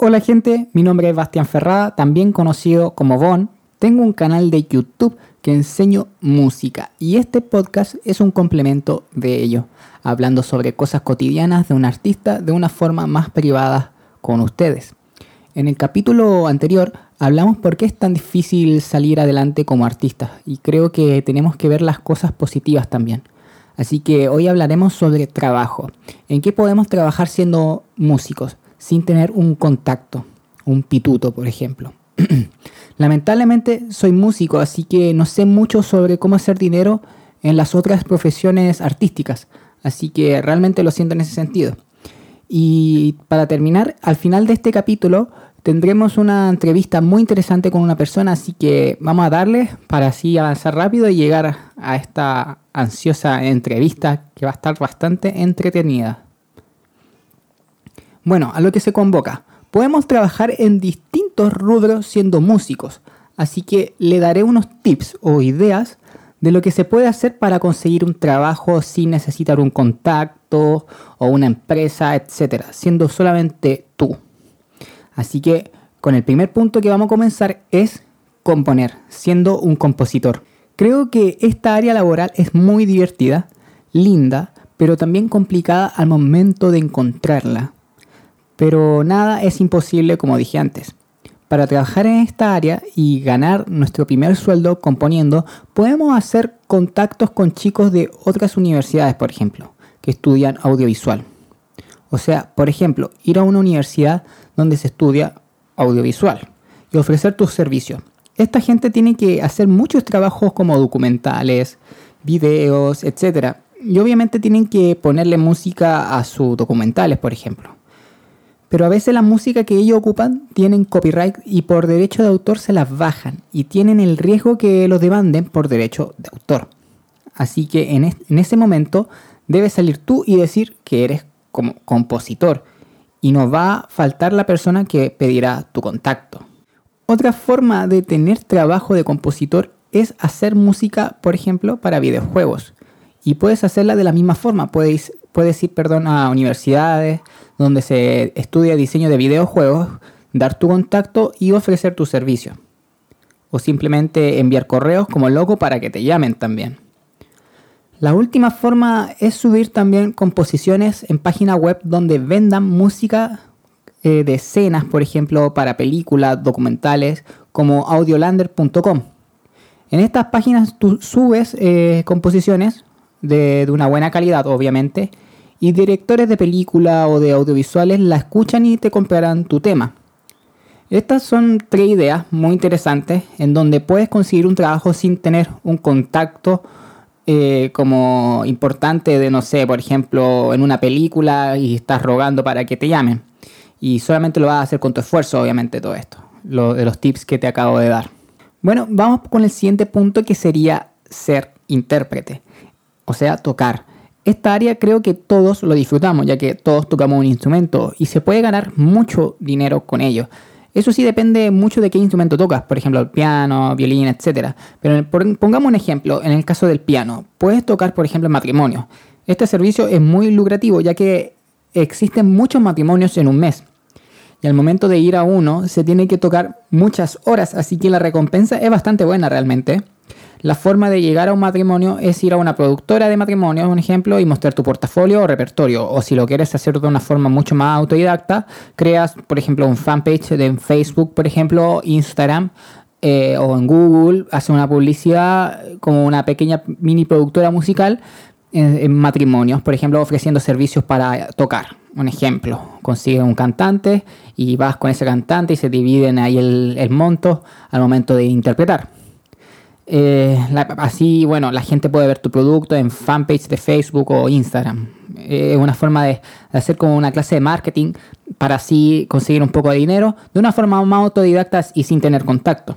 Hola gente, mi nombre es Bastián Ferrada, también conocido como Bon. Tengo un canal de YouTube que enseño música y este podcast es un complemento de ello, hablando sobre cosas cotidianas de un artista de una forma más privada con ustedes. En el capítulo anterior hablamos por qué es tan difícil salir adelante como artista y creo que tenemos que ver las cosas positivas también. Así que hoy hablaremos sobre trabajo, en qué podemos trabajar siendo músicos sin tener un contacto, un pituto, por ejemplo. Lamentablemente soy músico, así que no sé mucho sobre cómo hacer dinero en las otras profesiones artísticas, así que realmente lo siento en ese sentido. Y para terminar, al final de este capítulo tendremos una entrevista muy interesante con una persona, así que vamos a darle para así avanzar rápido y llegar a esta ansiosa entrevista que va a estar bastante entretenida. Bueno, a lo que se convoca. Podemos trabajar en distintos rubros siendo músicos, así que le daré unos tips o ideas de lo que se puede hacer para conseguir un trabajo sin necesitar un contacto o una empresa, etcétera, siendo solamente tú. Así que con el primer punto que vamos a comenzar es componer, siendo un compositor. Creo que esta área laboral es muy divertida, linda, pero también complicada al momento de encontrarla. Pero nada es imposible como dije antes. Para trabajar en esta área y ganar nuestro primer sueldo componiendo, podemos hacer contactos con chicos de otras universidades, por ejemplo, que estudian audiovisual. O sea, por ejemplo, ir a una universidad donde se estudia audiovisual y ofrecer tus servicios. Esta gente tiene que hacer muchos trabajos como documentales, videos, etc. Y obviamente tienen que ponerle música a sus documentales, por ejemplo. Pero a veces la música que ellos ocupan tienen copyright y por derecho de autor se las bajan y tienen el riesgo que los demanden por derecho de autor. Así que en, ese momento debes salir tú y decir que eres como compositor y no va a faltar la persona que pedirá tu contacto. Otra forma de tener trabajo de compositor es hacer música, por ejemplo, para videojuegos. Y puedes hacerla de la misma forma. Puedes, puedes ir perdón, a universidades, donde se estudia diseño de videojuegos, dar tu contacto y ofrecer tu servicio. O simplemente enviar correos como loco para que te llamen también. La última forma es subir también composiciones en página web donde vendan música eh, de escenas, por ejemplo, para películas, documentales, como audiolander.com. En estas páginas tú subes eh, composiciones de, una buena calidad, obviamente, y directores de película o de audiovisuales la escuchan y te comprarán tu tema. Estas son tres ideas muy interesantes en donde puedes conseguir un trabajo sin tener un contacto eh, como importante de, no sé, por ejemplo, en una película y estás rogando para que te llamen. Y solamente lo vas a hacer con tu esfuerzo, obviamente, todo esto, de los tips que te acabo de dar. Bueno, vamos con el siguiente punto que sería ser intérprete, o sea, tocar. Esta área creo que todos lo disfrutamos, ya que todos tocamos un instrumento y se puede ganar mucho dinero con ello. Eso sí depende mucho de qué instrumento tocas, por ejemplo, el piano, violín, etc. Pero pongamos un ejemplo, en el caso del piano, puedes tocar, por ejemplo, en matrimonio. Este servicio es muy lucrativo, ya que existen muchos matrimonios en un mes. Y al momento de ir a uno, se tiene que tocar muchas horas, así que la recompensa es bastante buena realmente. La forma de llegar a un matrimonio es ir a una productora de matrimonio, un ejemplo, y mostrar tu portafolio o repertorio. O si lo quieres hacer de una forma mucho más autodidacta, creas, por ejemplo, un fanpage en Facebook, por ejemplo, Instagram eh, o en Google, hace una publicidad como una pequeña mini productora musical en, matrimonios, por ejemplo, ofreciendo servicios para tocar. Un ejemplo, consigues un cantante y vas con ese cantante y se dividen ahí el monto al momento de interpretar. Eh, así, bueno, la gente puede ver tu producto en fanpage de Facebook o Instagram. Es una forma de, hacer como una clase de marketing para así conseguir un poco de dinero de una forma más autodidacta y sin tener contacto.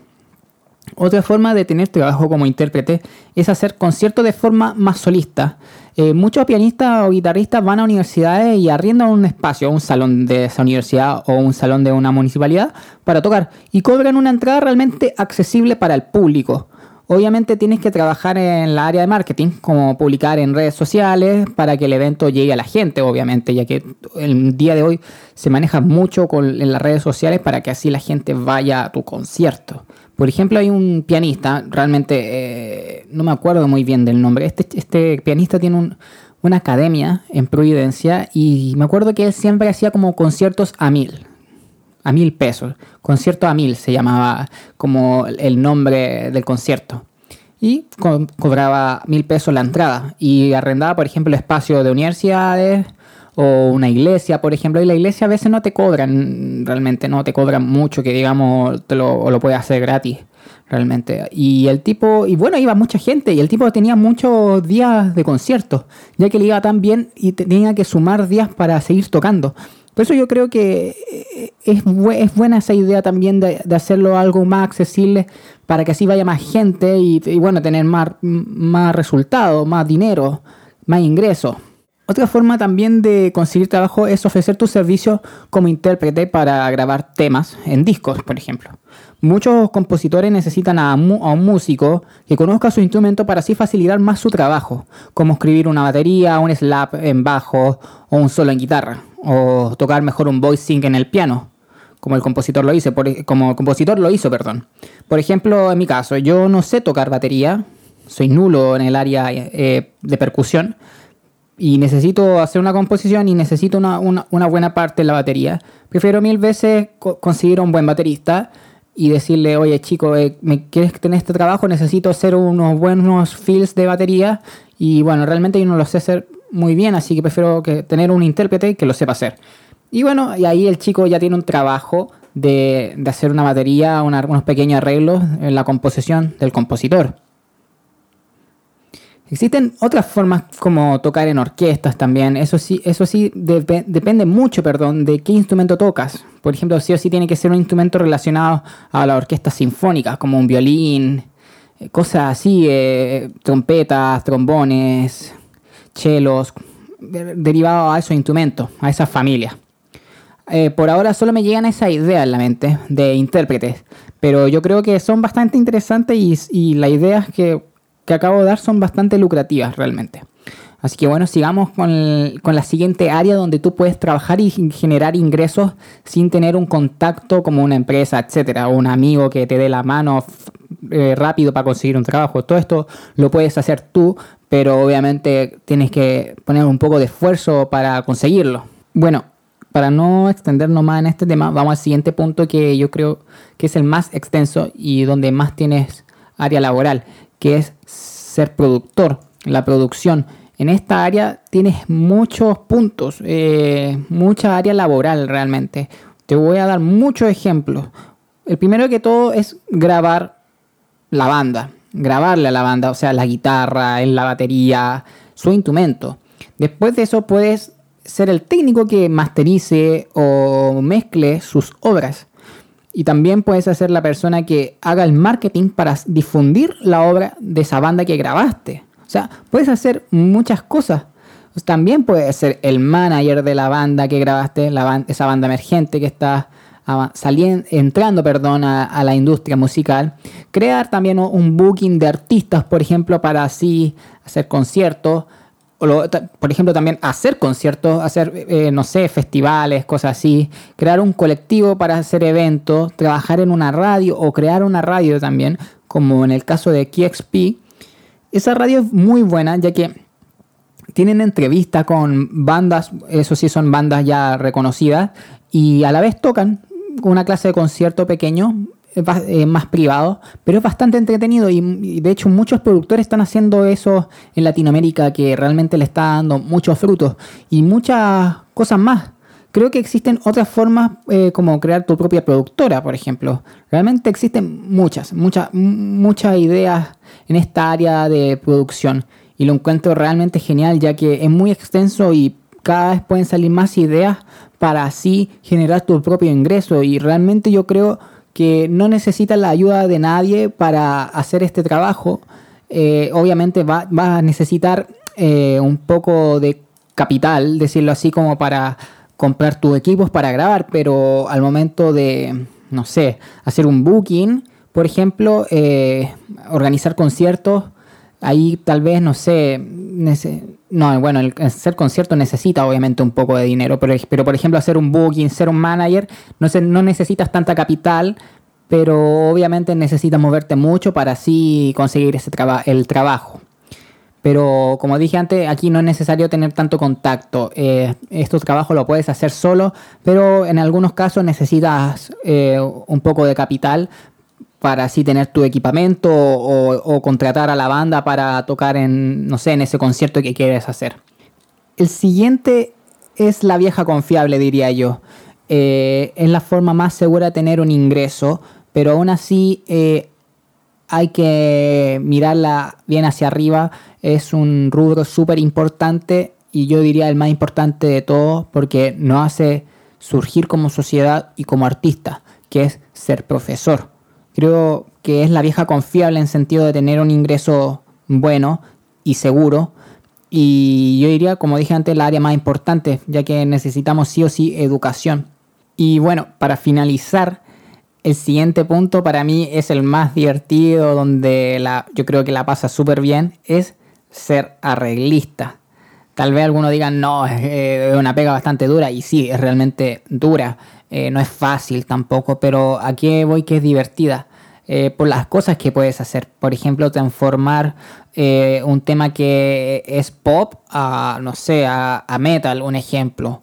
Otra forma de tener trabajo como intérprete es hacer conciertos de forma más solista. Eh, muchos pianistas o guitarristas van a universidades y arriendan un espacio, un salón de esa universidad o un salón de una municipalidad para tocar y cobran una entrada realmente accesible para el público Obviamente tienes que trabajar en la área de marketing, como publicar en redes sociales para que el evento llegue a la gente, obviamente, ya que el día de hoy se maneja mucho con, en las redes sociales para que así la gente vaya a tu concierto. Por ejemplo, hay un pianista, realmente eh, no me acuerdo muy bien del nombre, este, este pianista tiene una academia en Providencia y me acuerdo que él siempre hacía como conciertos a mil a mil pesos. Concierto a mil se llamaba como el nombre del concierto. Y cobraba mil pesos la entrada. Y arrendaba, por ejemplo, espacio de universidades o una iglesia, por ejemplo. Y la iglesia a veces no te cobran, realmente no te cobran mucho, que digamos, te lo, lo puedes hacer gratis, realmente. Y el tipo, y bueno, iba mucha gente. Y el tipo tenía muchos días de conciertos, ya que le iba tan bien y tenía que sumar días para seguir tocando. Por eso yo creo que eh, es, es buena esa idea también de, hacerlo algo más accesible para que así vaya más gente y, bueno, tener más, más resultados, más dinero, más ingresos. Otra forma también de conseguir trabajo es ofrecer tu servicio como intérprete para grabar temas en discos, por ejemplo. Muchos compositores necesitan a, un músico que conozca su instrumento para así facilitar más su trabajo, como escribir una batería, un slap en bajo o un solo en guitarra, o tocar mejor un voicing en el piano, como el compositor lo hizo, como el compositor lo hizo, perdón. Por ejemplo, en mi caso, yo no sé tocar batería, soy nulo en el área eh, de percusión y necesito hacer una composición y necesito una, buena parte de la batería. Prefiero mil veces conseguir un buen baterista y decirle, oye chico, eh, ¿me quieres tener este trabajo? Necesito hacer unos buenos fills de batería y bueno, realmente yo no lo sé hacer muy bien, así que prefiero que tener un intérprete que lo sepa hacer. Y bueno, y ahí el chico ya tiene un trabajo de, hacer una batería, unos pequeños arreglos en la composición del compositor. Existen otras formas como tocar en orquestas también. Eso sí, eso sí depende mucho, perdón, de qué instrumento tocas. Por ejemplo, sí o sí tiene que ser un instrumento relacionado a la orquesta sinfónica, como un violín, eh, cosas así, eh, trompetas, trombones, chelos, derivados a esos instrumentos, a esas familias. Eh, por ahora solo me llegan esa idea en la mente de intérpretes, pero yo creo que son bastante interesantes y, y las ideas que que acabo de dar son bastante lucrativas realmente. Así que bueno, sigamos con, con, la siguiente área donde tú puedes trabajar y generar ingresos sin tener un contacto como una empresa, etcétera, o un amigo que te dé la mano eh, rápido para conseguir un trabajo. Todo esto lo puedes hacer tú, pero obviamente tienes que poner un poco de esfuerzo para conseguirlo. Bueno, para no extendernos más en este tema, vamos al siguiente punto que yo creo que es el más extenso y donde más tienes área laboral, que es ser productor, la producción. En esta área tienes muchos puntos, eh, mucha área laboral realmente. Te voy a dar muchos ejemplos. El primero que todo es grabar la banda, grabarle a la banda, o sea, la guitarra, la batería, su instrumento. Después de eso puedes ser el técnico que masterice o mezcle sus obras. Y también puedes ser la persona que haga el marketing para difundir la obra de esa banda que grabaste. O sea, puedes hacer muchas cosas. También puedes ser el manager de la banda que grabaste, esa banda emergente que está saliendo, entrando perdón, a, la industria musical. Crear también un booking de artistas, por ejemplo, para así hacer conciertos por ejemplo, también hacer conciertos, hacer, eh, no sé, festivales, cosas así, crear un colectivo para hacer eventos, trabajar en una radio o crear una radio también, como en el caso de KXP. Esa radio es muy buena, ya que tienen entrevistas con bandas, eso sí son bandas ya reconocidas, y a la vez tocan una clase de concierto pequeño es más privado, pero es bastante entretenido y, de hecho muchos productores están haciendo eso en Latinoamérica que realmente le está dando muchos frutos y muchas cosas más. Creo que existen otras formas eh, como crear tu propia productora, por ejemplo. Realmente existen muchas, muchas, muchas ideas en esta área de producción y lo encuentro realmente genial ya que es muy extenso y cada vez pueden salir más ideas para así generar tu propio ingreso y realmente yo creo que no necesita la ayuda de nadie para hacer este trabajo. Eh, obviamente va, a necesitar eh, un poco de capital, decirlo así, como para comprar tus equipos para grabar, pero al momento de, no sé, hacer un booking, Por ejemplo, eh, organizar conciertos, ahí tal vez, no sé, no, bueno, el hacer concierto necesita obviamente un poco de dinero, pero, pero por ejemplo hacer un booking, ser un manager, no, no necesitas tanta capital, pero obviamente necesitas moverte mucho para así conseguir ese el trabajo. Pero como dije antes, aquí no es necesario tener tanto contacto. Eh, estos trabajos lo puedes hacer solo, pero en algunos casos necesitas eh, un poco de capital para así tener tu equipamiento o, contratar a la banda para tocar en, no sé, en ese concierto que quieres hacer. El siguiente es la vieja confiable, diría yo. Eh, es la forma más segura de tener un ingreso, pero aún así eh, hay que mirarla bien hacia arriba. Es un rubro súper importante y yo diría el más importante de todos porque nos hace surgir como sociedad y como artista, que es ser profesor. Creo que es la vieja confiable en sentido de tener un ingreso bueno y seguro. Y yo diría, como dije antes, la área más importante, ya que necesitamos sí o sí educación. Y bueno, para finalizar, el siguiente punto para mí es el más divertido, donde la, yo creo que la pasa súper bien, es ser arreglista. Tal vez algunos digan, no, es una pega bastante dura, y sí, es realmente dura. Eh, no es fácil tampoco, pero aquí voy que es divertida. Eh, por las cosas que puedes hacer. Por ejemplo, transformar eh, un tema que es pop a, no sé, a, metal, un ejemplo.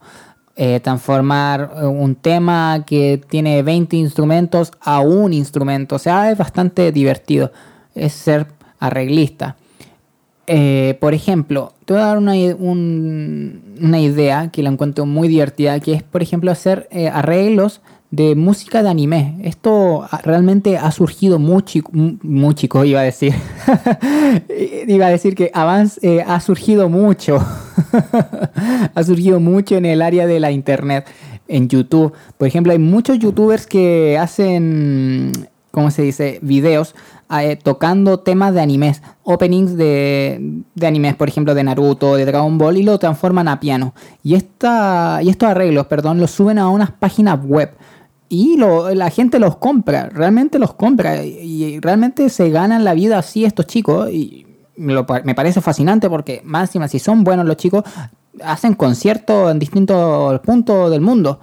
transformar un tema que tiene 20 instrumentos a un instrumento. O sea, es bastante divertido. Es ser arreglista. por ejemplo, te voy a dar una, una, idea que la encuentro muy divertida, que es, por ejemplo, hacer eh, arreglos de música de anime. Esto realmente ha surgido muy chico, iba a decir. iba a decir que Avance eh, ha surgido mucho. ha surgido mucho en el área de la internet, en YouTube. Por ejemplo, hay muchos youtubers que hacen, ¿cómo se dice?, videos eh, tocando temas de animes, openings de, de, animes, por ejemplo, de Naruto, de Dragon Ball, y lo transforman a piano. Y, esta, y estos arreglos, perdón, los suben a unas páginas web. Y la gente los compra, realmente los compra. Y, realmente se ganan la vida así estos chicos. Y me parece fascinante porque, más y más, si son buenos los chicos, hacen conciertos en distintos puntos del mundo.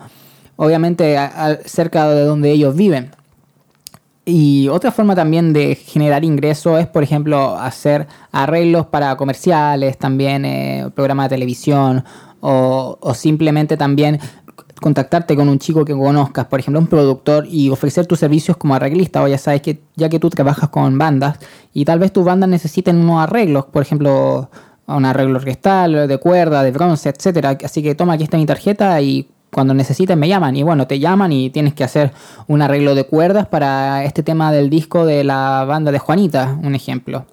Obviamente cerca de donde ellos viven. Y otra forma también de generar ingresos es, por ejemplo, hacer arreglos para comerciales, también eh, programas de televisión o, simplemente también contactarte con un chico que conozcas, por ejemplo, un productor y ofrecer tus servicios como arreglista. O ya sabes que ya que tú trabajas con bandas y tal vez tus bandas necesiten unos arreglos, por ejemplo, un arreglo orquestal, de cuerda, de bronce, etcétera. Así que toma aquí está mi tarjeta y cuando necesiten me llaman y bueno, te llaman y tienes que hacer un arreglo de cuerdas para este tema del disco de la banda de Juanita, un ejemplo.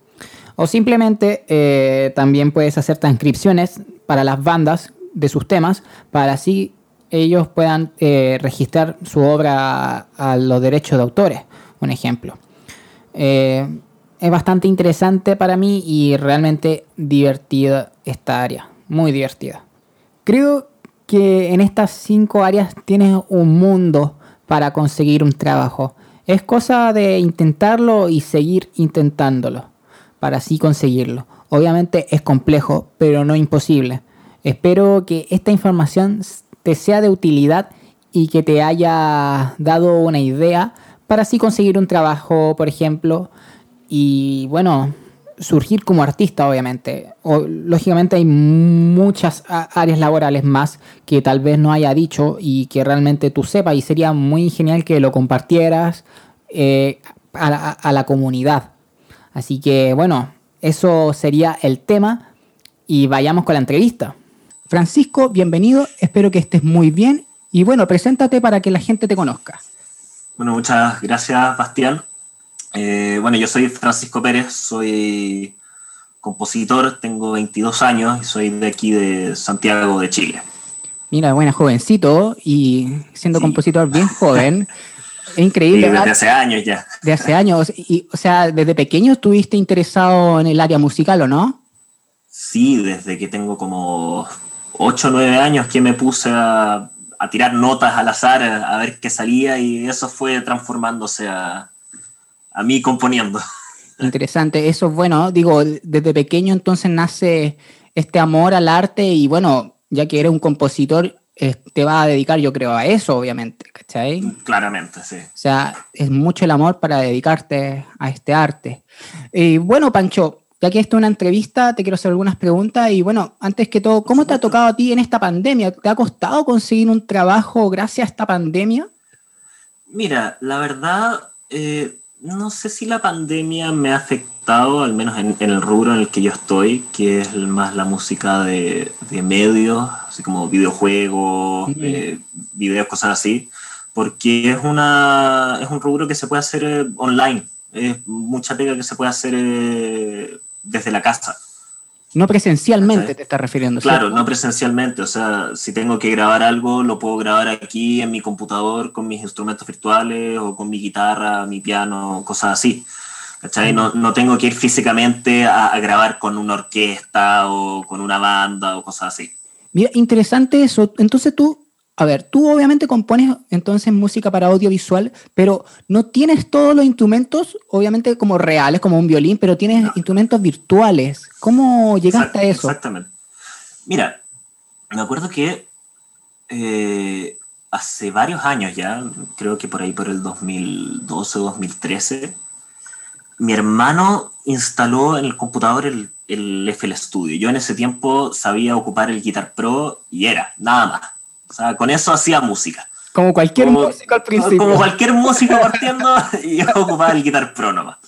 O simplemente eh, también puedes hacer transcripciones para las bandas de sus temas para así ellos puedan eh, registrar su obra a, los derechos de autores, un ejemplo. Eh, es bastante interesante para mí y realmente divertida esta área, muy divertida. Creo que en estas cinco áreas tienes un mundo para conseguir un trabajo. Es cosa de intentarlo y seguir intentándolo para así conseguirlo. Obviamente es complejo, pero no imposible. Espero que esta información te sea de utilidad y que te haya dado una idea para así conseguir un trabajo, por ejemplo. Y bueno, surgir como artista, obviamente. O, lógicamente hay muchas áreas laborales más que tal vez no haya dicho y que realmente tú sepas y sería muy genial que lo compartieras eh, a, la, comunidad. Así que bueno, eso sería el tema y vayamos con la entrevista. Francisco, bienvenido, espero que estés muy bien y bueno, preséntate para que la gente te conozca. Bueno, muchas gracias, Bastián. Eh, bueno, yo soy Francisco Pérez, soy compositor, tengo 22 años y soy de aquí de Santiago de Chile. Mira, buena jovencito y siendo compositor bien joven. Es increíble. desde hace años ya. De hace años. Y, o sea, desde pequeño estuviste interesado en el área musical, ¿o no? Sí, desde que tengo como 8 o 9 años que me puse a, a tirar notas al azar a ver qué salía y eso fue transformándose a, a mí componiendo. Interesante, eso es bueno, digo, desde pequeño entonces nace este amor al arte y bueno, ya que eres un compositor, te vas a dedicar yo creo a eso, obviamente, ¿cachai? Claramente, sí. O sea, es mucho el amor para dedicarte a este arte. Y bueno, Pancho, ya que esto es una entrevista, te quiero hacer algunas preguntas y bueno, antes que todo, ¿cómo te ha tocado a ti en esta pandemia? ¿Te ha costado conseguir un trabajo gracias a esta pandemia? Mira, la verdad, eh, no sé si la pandemia me ha afectado, al menos en, el rubro en el que yo estoy, que es más la música de, medios, así como videojuegos, eh, videos, cosas así, porque es, una, es un rubro que se puede hacer eh, online, es mucha pega que se puede hacer eh, desde la casa. No presencialmente te estás refiriendo. Claro, no presencialmente. O sea, si tengo que grabar algo, lo puedo grabar aquí en mi computador con mis instrumentos virtuales o con mi guitarra, mi piano, cosas así. ¿Cachai? No, no tengo que ir físicamente a, a, grabar con una orquesta o con una banda o cosas así. Mira, interesante eso. Entonces tú a ver, tú obviamente compones entonces música para audiovisual, pero no tienes todos los instrumentos, obviamente como reales, como un violín, pero tienes instrumentos virtuales. ¿Cómo llegaste a eso? Exactamente. Mira, me acuerdo que eh, hace varios años ya, creo que por ahí por el 2012 o 2013, mi hermano instaló en el computador el, el FL Studio. Yo en ese tiempo sabía ocupar el Guitar Pro y era, nada más o sea, con eso hacía música. Como cualquier músico al principio. Como cualquier músico partiendo, y yo ocupaba el Guitar Pro nomás.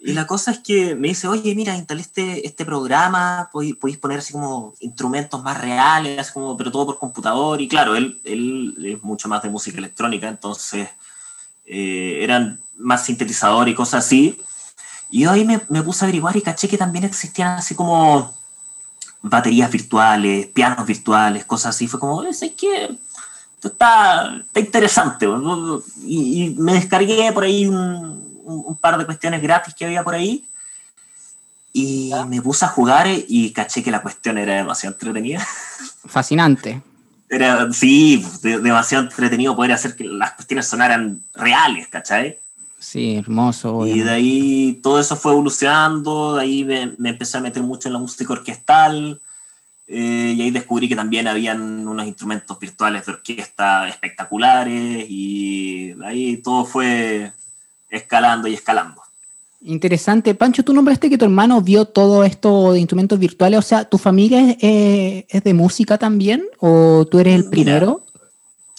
Y la cosa es que me dice, oye, mira, instalé este, este programa, podéis, poner así como instrumentos más reales, como, pero todo por computador. Y claro, él, él es mucho más de música electrónica, entonces eh, eran más sintetizador y cosas así. Y yo ahí me, me, puse a averiguar y caché que también existían así como baterías virtuales, pianos virtuales, cosas así. Fue como, es que esto está, está interesante. Y, me descargué por ahí un, un, par de cuestiones gratis que había por ahí. Y me puse a jugar y caché que la cuestión era demasiado entretenida. Fascinante. Era, sí, demasiado entretenido poder hacer que las cuestiones sonaran reales, ¿cachai? Sí, hermoso. Y de ahí todo eso fue evolucionando, de ahí me, empecé a meter mucho en la música orquestal, eh, y ahí descubrí que también habían unos instrumentos virtuales de orquesta espectaculares, y de ahí todo fue escalando y escalando. Interesante. Pancho, tú nombraste que tu hermano vio todo esto de instrumentos virtuales, o sea, ¿tu familia es, eh, de música también? ¿O tú eres el primero?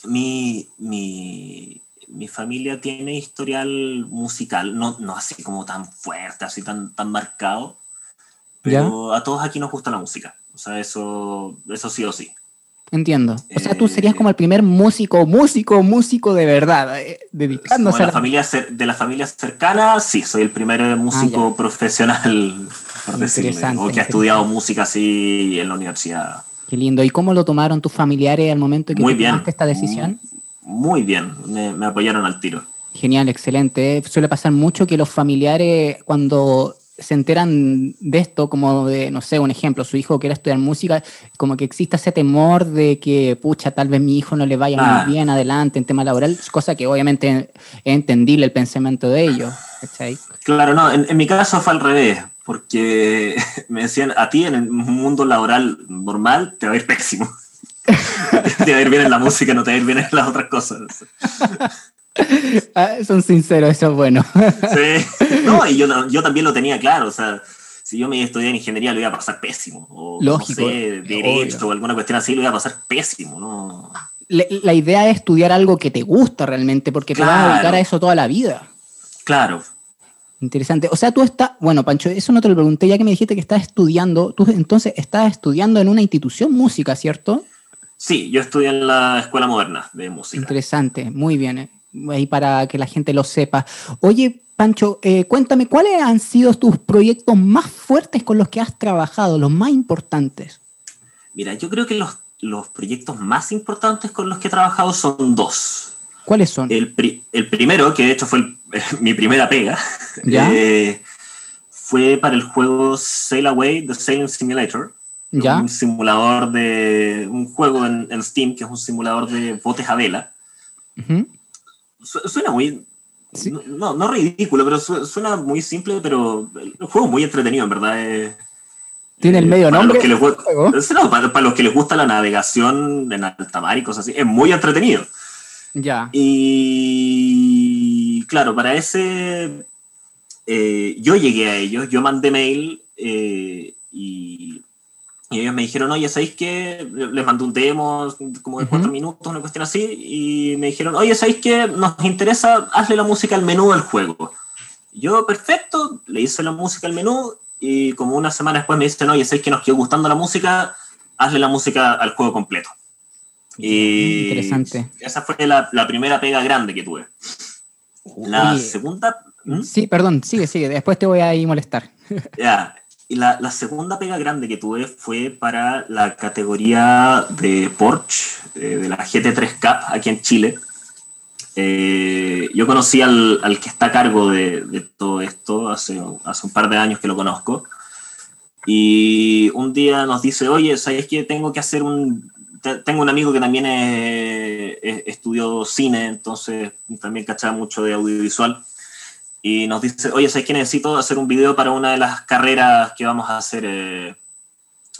mi, mi, mi familia tiene historial musical, no, no así como tan fuerte, así tan, tan marcado, pero a todos aquí nos gusta la música. O sea, eso, eso sí o sí. Entiendo. O sea, tú serías como el primer músico, músico, músico de verdad, eh, dedicándose a la familia de la familia cercana, sí, soy el primer músico ah, profesional, por decirlo, o que ha estudiado música así en la universidad. Qué lindo. ¿Y cómo lo tomaron tus familiares al momento que tomaste esta decisión? Muy bien, me, apoyaron al tiro. Genial, excelente. Suele pasar mucho que los familiares cuando se enteran de esto, como de, no sé, un ejemplo, su hijo quiere estudiar música, como que exista ese temor de que, pucha, tal vez mi hijo no le vaya muy ah. bien adelante en tema laboral, cosa que obviamente es entendible el pensamiento de ellos. Claro, no, en, mi caso fue al revés, porque me decían, a ti en el mundo laboral normal te va a ir pésimo. Te va a ir bien en la música, no te va a ir bien en las otras cosas. Ah, son sinceros, eso es bueno. sí, no, y yo, yo también lo tenía claro, o sea, si yo me iba a estudiar ingeniería lo iba a pasar pésimo, o Lógico, no sé, derecho o alguna cuestión así lo iba a pasar pésimo, ¿no? La, idea es estudiar algo que te gusta realmente, porque te vas a dedicar a eso toda la vida. Claro. Interesante. O sea, tú estás, bueno, Pancho, eso no te lo pregunté, ya que me dijiste que estás estudiando, tú entonces estás estudiando en una institución música, ¿cierto? Sí, yo estudié en la Escuela Moderna de Música. Interesante, muy bien. Eh. Ahí para que la gente lo sepa. Oye, Pancho, eh, cuéntame, ¿cuáles han sido tus proyectos más fuertes con los que has trabajado, los más importantes? Mira, yo creo que los, los proyectos más importantes con los que he trabajado son dos. ¿Cuáles son? El, el primero, que de hecho fue mi primera pega, eh, fue para el juego Sail Away, The Sailing Simulator un simulador de. un juego en, Steam que es un simulador de botes a vela. Suena muy. no, no ridículo, pero suena muy simple, pero el juego es muy entretenido, en verdad. ¿Tiene el medio nombre? para, para, los que les gusta la navegación en alta mar y cosas así, es muy entretenido. Ya. Y claro, para ese eh, yo llegué a ellos, yo mandé mail eh, y, ellos me dijeron, oye, ¿sabéis qué? Les mandé un demo como de cuatro minutos, una cuestión así, y me dijeron, oye, ¿sabéis qué? Nos interesa, hazle la música al menú del juego. Yo, perfecto, le hice la música al menú y como una semana después me dicen, oye, ¿sabéis que nos quedó gustando la música? Hazle la música al juego completo. Y Interesante. Esa fue la, la primera pega grande que tuve. La segunda ¿Mm? Sí, perdón, sigue, sigue. Después te voy a ir molestar. Ya. Y la, la, segunda pega grande que tuve fue para la categoría de Porsche, eh, de la GT3 Cup aquí en Chile. Eh, yo conocí al, al, que está a cargo de, de, todo esto hace, hace un par de años que lo conozco. Y un día nos dice, oye, ¿sabes que tengo que hacer un... Tengo un amigo que también estudió cine, entonces también cachaba mucho de audiovisual y nos dice, oye, ¿sabes que necesito hacer un video para una de las carreras que vamos a hacer eh,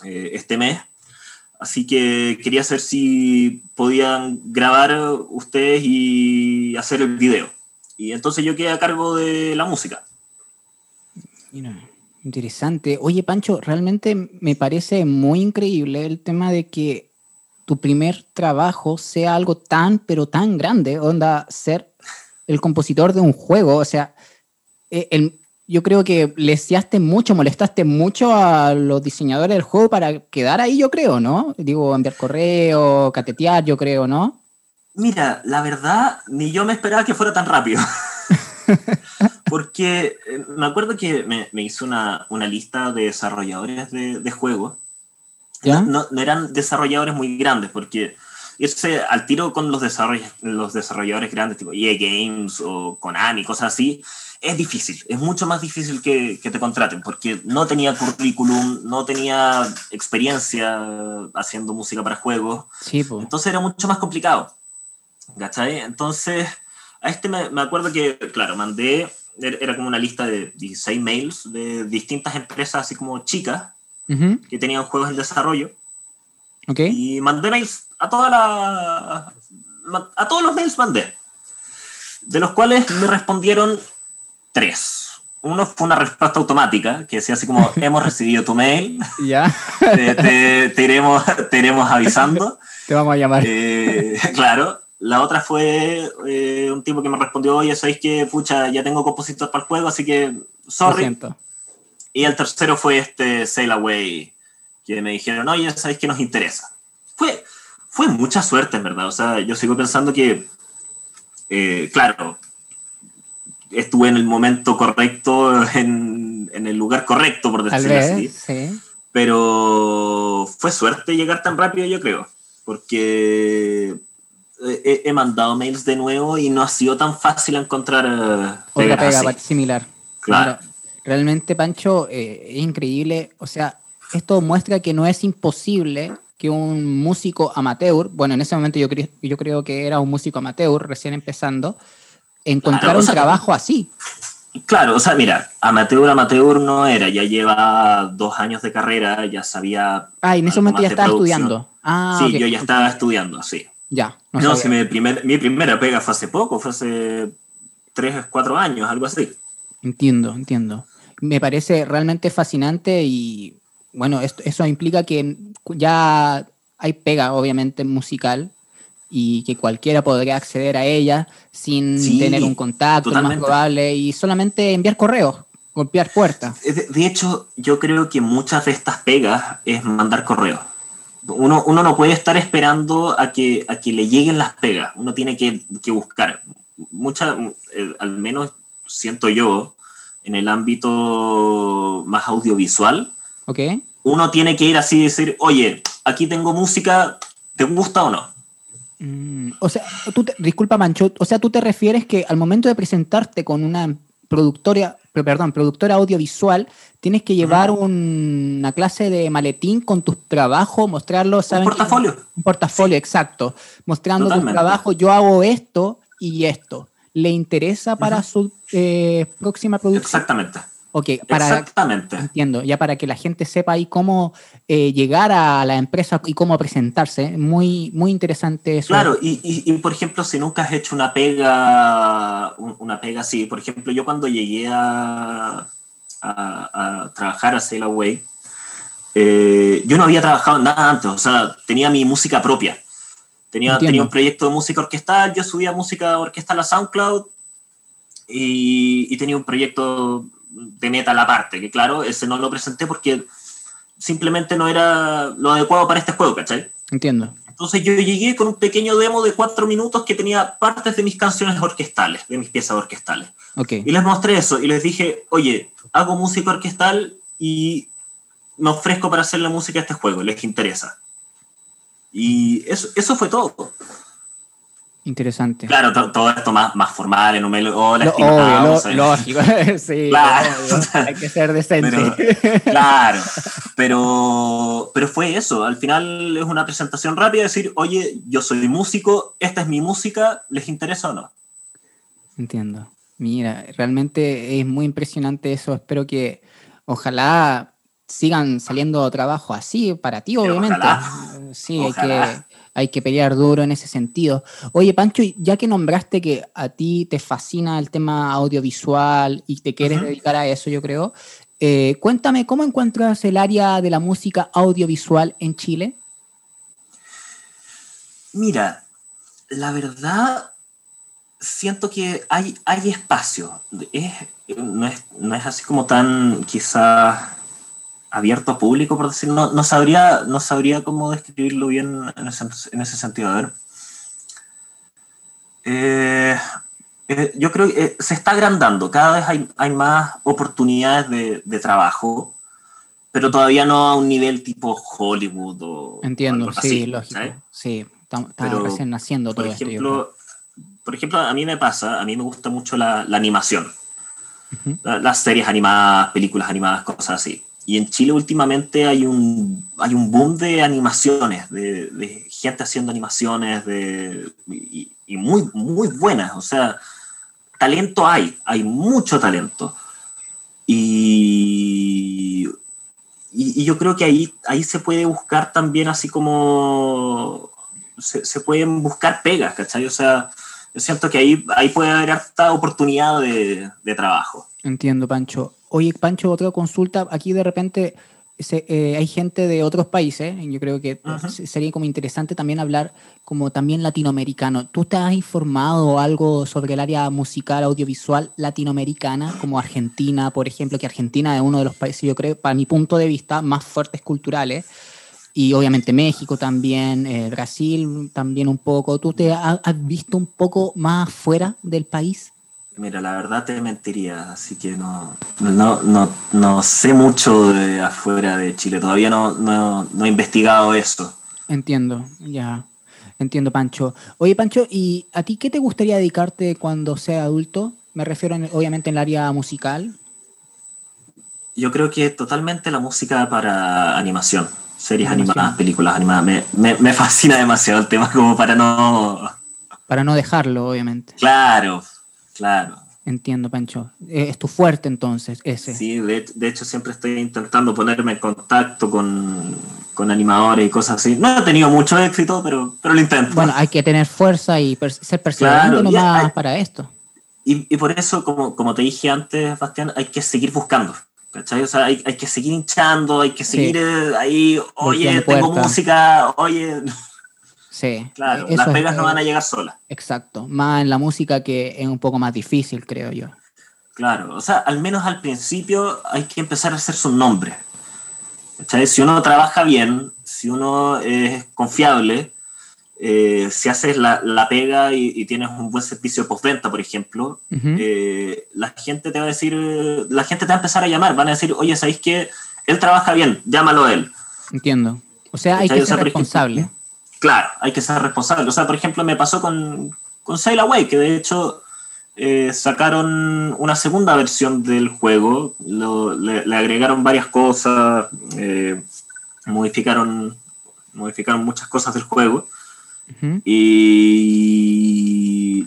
eh, este mes? Así que quería saber si podían grabar ustedes y hacer el video. Y entonces yo quedé a cargo de la música. Interesante. Oye, Pancho, realmente me parece muy increíble el tema de que tu primer trabajo sea algo tan, pero tan grande, onda, ser el compositor de un juego. O sea, eh, yo creo que leseaste mucho, molestaste mucho a los diseñadores del juego para quedar ahí, yo creo, ¿no? Digo, enviar correo, catetear, yo creo, ¿no? Mira, la verdad, ni yo me esperaba que fuera tan rápido. Porque eh, me acuerdo que me, me hizo una, una, lista de desarrolladores de, de juegos. ¿Ya? No, no, eran desarrolladores muy grandes, porque irse al tiro con los, los desarrolladores grandes, tipo EA Games o Konami, cosas así, es difícil, es mucho más difícil que, que, te contraten, porque no tenía currículum, no tenía experiencia haciendo música para juegos, sí, entonces era mucho más complicado. ¿Cachai? Entonces, a este me, me acuerdo que, claro, mandé, era como una lista de 16 mails de distintas empresas, así como chicas, uh -huh. que tenían juegos en desarrollo. Okay. Y mandé mails a toda la, a todos los mails mandé, de los cuales me respondieron tres. Uno fue una respuesta automática, que decía así como, hemos recibido tu mail, ya te, te, te, iremos, te iremos avisando. Te vamos a llamar. Eh, claro. La otra fue eh, un tipo que me respondió, oye, ¿sabéis que, pucha, ya tengo compositor para el juego, así que, sorry. Y el tercero fue este Sail Away, que me dijeron, oye, ¿sabéis que nos interesa? Fue, fue mucha suerte, en verdad. O sea, yo sigo pensando que, eh, claro, estuve en el momento correcto, en, en el lugar correcto, por decirlo vez, así. Sí. Pero fue suerte llegar tan rápido, yo creo, porque he, he, mandado mails de nuevo y no ha sido tan fácil encontrar uh, otra pega así. similar. Claro. claro. Realmente, Pancho, eh, es increíble. O sea, esto muestra que no es imposible que un músico amateur, bueno, en ese momento yo, cre yo creo que era un músico amateur recién empezando, encontrar claro, un sea, trabajo así. Claro, o sea, mira, amateur, amateur no era, ya lleva dos años de carrera, ya sabía. Ah, y en ese momento ya estaba estudiando. Ah, sí, okay. yo ya estaba estudiando, sí. Ya. No, no si mi, primer, mi primera pega fue hace poco, fue hace tres, cuatro años, algo así. Entiendo, entiendo. Me parece realmente fascinante y bueno, esto, eso implica que ya hay pega, obviamente, musical y que cualquiera podría acceder a ella sin sí, tener un contacto más probable y solamente enviar correos, golpear puertas. De, de, hecho, yo creo que muchas de estas pegas es mandar correos. Uno, uno no puede estar esperando a que, a que le lleguen las pegas, uno tiene que, que buscar. Mucha, eh, al menos siento yo, en el ámbito más audiovisual, okay. uno tiene que ir así y decir, oye, aquí tengo música, ¿te gusta o no? Mm, o sea, tú te, disculpa Mancho, o sea, tú te refieres que al momento de presentarte con una productora, perdón, productora audiovisual, tienes que llevar un, una clase de maletín con tus trabajos, mostrarlo, ¿saben? Un portafolio. Un portafolio, sí. exacto. Mostrando tu trabajo, yo hago esto y esto. le interesa para su eh, próxima producción. Exactamente. Ok, para, Exactamente. Entiendo, ya para que la gente sepa ahí cómo eh, llegar a la empresa y cómo presentarse. Muy, muy interesante eso. Claro, y, y, por ejemplo, si nunca has hecho una pega, una pega así, por ejemplo, yo cuando llegué a, a, a trabajar a Sail Away, eh, yo no había trabajado en nada antes, o sea, tenía mi música propia. Tenía, tenía un proyecto de música orquestal, yo subía música orquestal a SoundCloud y, y tenía un proyecto de metal aparte, que claro, ese no lo presenté porque simplemente no era lo adecuado para este juego, ¿cachai? Entiendo. Entonces yo llegué con un pequeño demo de cuatro minutos que tenía partes de mis canciones orquestales, de mis piezas orquestales. Okay. Y les mostré eso y les dije, oye, hago música orquestal y me ofrezco para hacer la música a este juego, les interesa. Y eso, eso fue todo. Interesante. Claro, todo esto más, más formal, en un mail. Hola, lo, obvio, lo, lógico, sí. Claro. Hay que ser decente. Pero, claro, pero, pero fue eso. Al final es una presentación rápida, decir, oye, yo soy músico, esta es mi música, ¿les interesa o no? Entiendo. Mira, realmente es muy impresionante eso. Espero que ojalá sigan saliendo trabajo así para ti, obviamente. Ojalá. Sí, Ojalá. hay que hay que pelear duro en ese sentido. Oye, Pancho, ya que nombraste que a ti te fascina el tema audiovisual y te quieres uh -huh. dedicar a eso, yo creo, eh, cuéntame, ¿cómo encuentras el área de la música audiovisual en Chile? Mira, la verdad, siento que hay, hay espacio. Es, no, es, no es así como tan quizás abierto a público, por decir, no, no, sabría, no sabría cómo describirlo bien en ese, en ese sentido. A ver. Eh, eh, yo creo que eh, se está agrandando, cada vez hay, hay más oportunidades de, de, trabajo, pero todavía no a un nivel tipo Hollywood o. Entiendo, o sí, así, lógico. ¿sabes? Sí, estamos recién naciendo por todo ejemplo, esto. Por ejemplo, a mí me pasa, a mí me gusta mucho la, la animación. Uh -huh. la, las series animadas, películas animadas, cosas así. Y en Chile últimamente hay un, hay un boom de animaciones, de, gente haciendo animaciones de, y, muy, muy buenas. O sea, talento hay, hay mucho talento. Y, y, yo creo que ahí, ahí se puede buscar también así como... Se, se, pueden buscar pegas, ¿cachai? O sea, yo siento que ahí, ahí puede haber harta oportunidad de, de trabajo. Entiendo, Pancho. Oye, Pancho, otra consulta. Aquí de repente se, eh, hay gente de otros países. Yo creo que -huh. sería como interesante también hablar como también latinoamericano. ¿Tú te has informado algo sobre el área musical, audiovisual latinoamericana, como Argentina, por ejemplo? Que Argentina es uno de los países, yo creo, para mi punto de vista, más fuertes culturales. Y obviamente México también, eh, Brasil también un poco. ¿Tú te has visto un poco más fuera del país? Mira, la verdad te mentiría, así que no, no, no, no sé mucho de afuera de Chile, todavía no, no, no, he investigado esto. Entiendo, ya, entiendo Pancho. Oye Pancho, ¿y a ti qué te gustaría dedicarte cuando sea adulto? Me refiero en, obviamente en el área musical. Yo creo que totalmente la música para animación, series animación. animadas, películas animadas, me, me, me fascina demasiado el tema como para no... Para no dejarlo, obviamente. Claro, Claro. Entiendo, Pancho. Es tu fuerte entonces, ese. Sí, de, de, hecho siempre estoy intentando ponerme en contacto con, con, animadores y cosas así. No he tenido mucho éxito, pero, pero lo intento. Bueno, hay que tener fuerza y per ser perseverante claro, nomás hay, para esto. Y, y, por eso, como, como te dije antes, Bastián, hay que seguir buscando. ¿Cachai? O sea, hay, hay que seguir hinchando, hay que seguir sí. eh, ahí, oye, tengo música, oye... Sí. Claro, las pegas es, no van a llegar solas. Exacto. Más en la música que es un poco más difícil, creo yo. Claro, o sea, al menos al principio hay que empezar a hacerse un nombre. ¿Cachai? Si uno trabaja bien, si uno es confiable, eh, si haces la, la pega y, y, tienes un buen servicio de postventa, por ejemplo, uh -huh. eh, la gente te va a decir, la gente te va a empezar a llamar, van a decir, oye, ¿sabéis que él trabaja bien? Llámalo a él. Entiendo. O sea, hay que ser responsable. Ejemplo, Claro, hay que ser responsable. O sea, por ejemplo, me pasó con, con Sail Away, que de hecho eh, sacaron una segunda versión del juego, lo, le, le, agregaron varias cosas, eh, modificaron, modificaron muchas cosas del juego. Y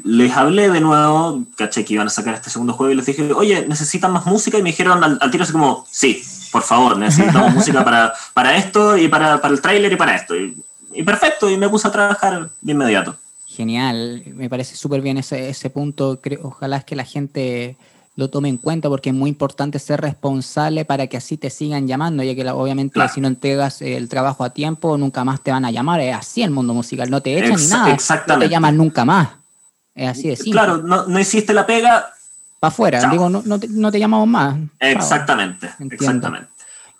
les hablé de nuevo, caché que iban a sacar este segundo juego y les dije, oye, ¿necesitan más música? Y me dijeron al, tiro así como, sí, por favor, necesitamos música para, para esto y para, para el tráiler y para esto. Y, perfecto, y me puse a trabajar de inmediato. Genial, me parece súper bien ese, ese punto. Ojalá es que la gente lo tome en cuenta porque es muy importante ser responsable para que así te sigan llamando, ya que obviamente si no entregas el trabajo a tiempo, nunca más te van a llamar. Es así el mundo musical, no te echan ni nada. Exactamente. No te llaman nunca más. Es así de simple. Claro, no, no hiciste la pega. Para afuera, digo, no, no, te, no, te, llamamos más. Exactamente, exactamente.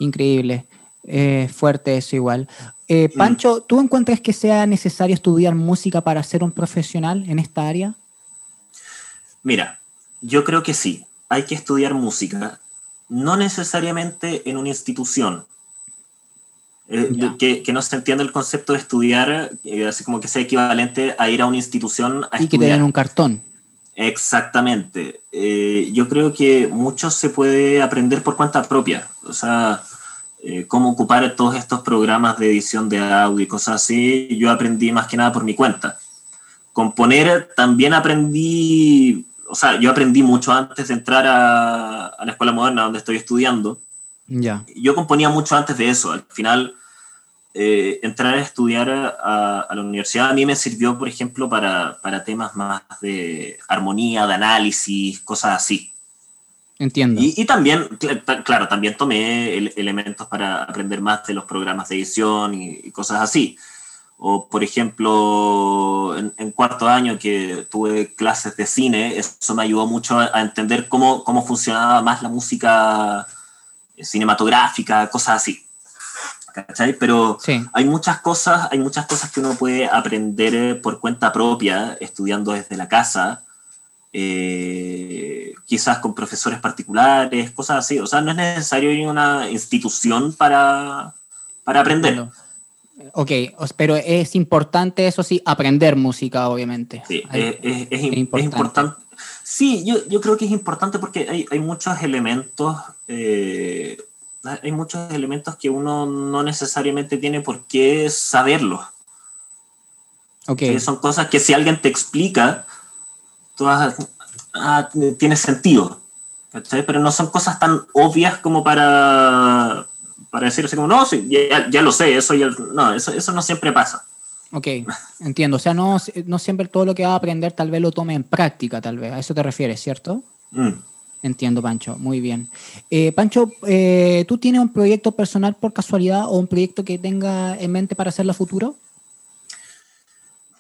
Increíble. Eh, fuerte eso igual. Eh, mm. Pancho, ¿tú encuentras que sea necesario estudiar música para ser un profesional en esta área? Mira, yo creo que sí, hay que estudiar música, no necesariamente en una institución. Eh, que, no se entienda el concepto de estudiar, eh, así como que sea equivalente a ir a una institución a y que te den un cartón. Exactamente. Eh, yo creo que mucho se puede aprender por cuenta propia. O sea, cómo ocupar todos estos programas de edición de audio y cosas así, yo aprendí más que nada por mi cuenta. Componer también aprendí o sea, yo aprendí mucho antes de entrar a, la escuela moderna donde estoy estudiando. Ya. Yo componía mucho antes de eso. Al final, eh, entrar a estudiar a, la universidad a mí me sirvió, por ejemplo, para, para, temas más de armonía, de análisis, cosas así. Entiendo. Y, también, claro, también tomé elementos para aprender más de los programas de edición y cosas así. O, por ejemplo, en, cuarto año que tuve clases de cine, eso me ayudó mucho a, entender cómo, cómo funcionaba más la música cinematográfica, cosas así. ¿Cachai? Pero hay muchas cosas, hay muchas cosas que uno puede aprender por cuenta propia, estudiando desde la casa, eh, quizás con profesores particulares, cosas así. O sea, no es necesario ir a una institución para, para aprender. Ok, pero es importante, eso sí, aprender música, obviamente. Sí, es, importante. Sí, yo, yo, creo que es importante porque hay, hay muchos elementos, eh, hay muchos elementos que uno no necesariamente tiene por qué saberlos. Ok. son cosas que si alguien te explica, todas, ah, tiene sentido. Pero no son cosas tan obvias como para para decir así como, no, sí, ya, lo sé, eso, ya, no, eso, eso no siempre pasa. Ok, entiendo. O sea, no, no siempre todo lo que va a aprender tal vez lo tome en práctica, tal vez. A eso te refieres, ¿cierto? Mm. Entiendo, Pancho. Muy bien. Eh, Pancho, eh, ¿tú tienes un proyecto personal por casualidad o un proyecto que tenga en mente para hacerlo futuro?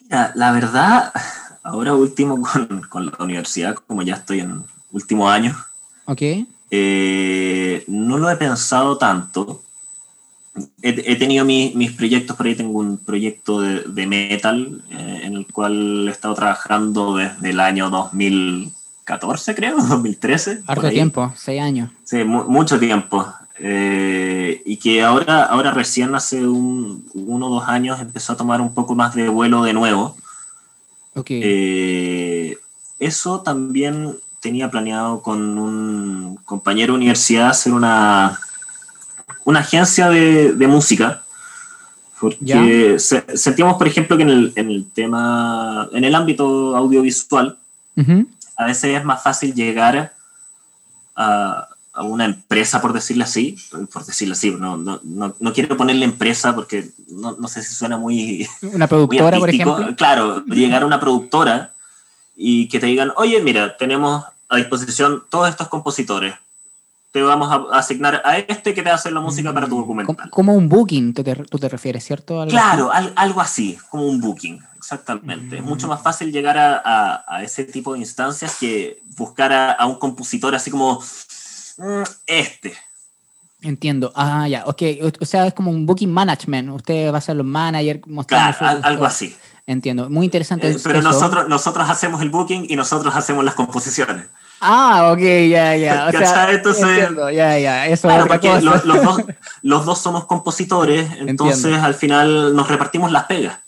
Mira, la verdad, ahora último con, con la universidad, como ya estoy en último año. Ok. Eh, no lo he pensado tanto. He, tenido mis proyectos, por ahí tengo un proyecto de, metal eh, en el cual he estado trabajando desde el año 2014, creo, 2013. Harto tiempo, seis años. Sí, mucho tiempo. Eh, y que ahora, ahora recién hace un, uno o dos años empezó a tomar un poco más de vuelo de nuevo. Okay. eso también tenía planeado con un compañero de universidad hacer una, una agencia de, música. Porque sentíamos, por ejemplo, que en el, en el, tema, en el ámbito audiovisual, a veces es más fácil llegar a, a, una empresa, por decirlo así, por decirlo así, no, no, no, quiero ponerle empresa porque no, no, sé si suena muy... Una productora, por ejemplo. Claro, llegar a una productora y que te digan, oye, mira, tenemos a disposición todos estos compositores. Te vamos a asignar a este que te va a hacer la música para tu documental. Como un booking, tú te, refieres, ¿cierto? claro, algo así, como un booking, exactamente. Es mucho más fácil llegar a, a, ese tipo de instancias que buscar a, un compositor así como mm, este. Entiendo. Ah, ya, ok. O sea, es como un booking management. Usted va a ser los manager. Claro, algo así. Entiendo. Muy interesante. Eh, pero nosotros, nosotros hacemos el booking y nosotros hacemos las composiciones. Ah, ok, ya, ya. O sea, entiendo, ya, ya. Eso claro, porque los, dos, los, dos, somos compositores, entonces al final nos repartimos las pegas.